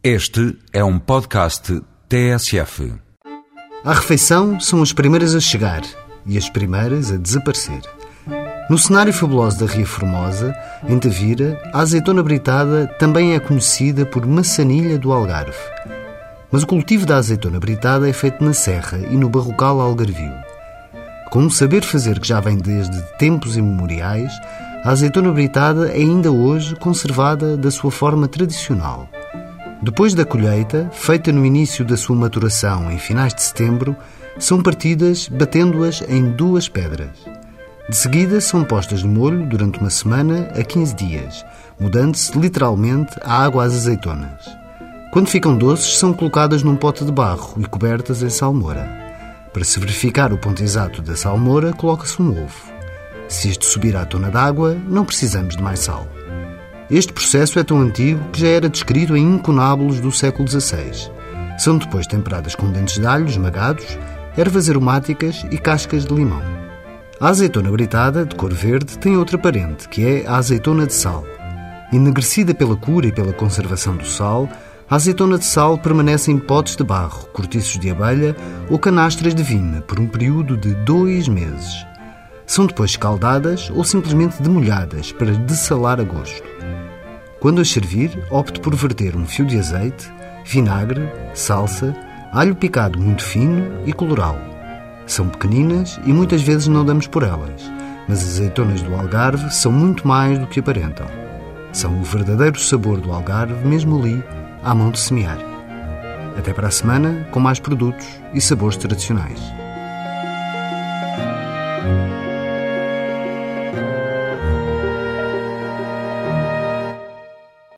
Este é um podcast TSF. À refeição são as primeiras a chegar e as primeiras a desaparecer. No cenário fabuloso da Ria Formosa, em Tavira, a azeitona britada também é conhecida por maçanilha do Algarve. Mas o cultivo da azeitona britada é feito na serra e no barrocal algarvio. Com um saber fazer que já vem desde tempos imemoriais, a azeitona britada é ainda hoje conservada da sua forma tradicional. Depois da colheita, feita no início da sua maturação em finais de setembro, são partidas batendo-as em duas pedras. De seguida, são postas de molho durante uma semana a 15 dias, mudando-se literalmente a água às azeitonas. Quando ficam doces, são colocadas num pote de barro e cobertas em salmoura. Para se verificar o ponto exato da salmoura, coloca-se um ovo. Se este subir à tona d'água, não precisamos de mais sal. Este processo é tão antigo que já era descrito em incunábulos do século XVI. São depois temperadas com dentes de alho esmagados, ervas aromáticas e cascas de limão. A azeitona britada, de cor verde, tem outra parente, que é a azeitona de sal. Enegrecida pela cura e pela conservação do sal, a azeitona de sal permanece em potes de barro, cortiços de abelha ou canastras de vinho por um período de dois meses. São depois escaldadas ou simplesmente demolhadas para dessalar a gosto. Quando as servir, opte por verter um fio de azeite, vinagre, salsa, alho picado muito fino e colorau. São pequeninas e muitas vezes não damos por elas, mas as azeitonas do Algarve são muito mais do que aparentam. São o verdadeiro sabor do Algarve, mesmo ali, à mão de semear. Até para a semana, com mais produtos e sabores tradicionais.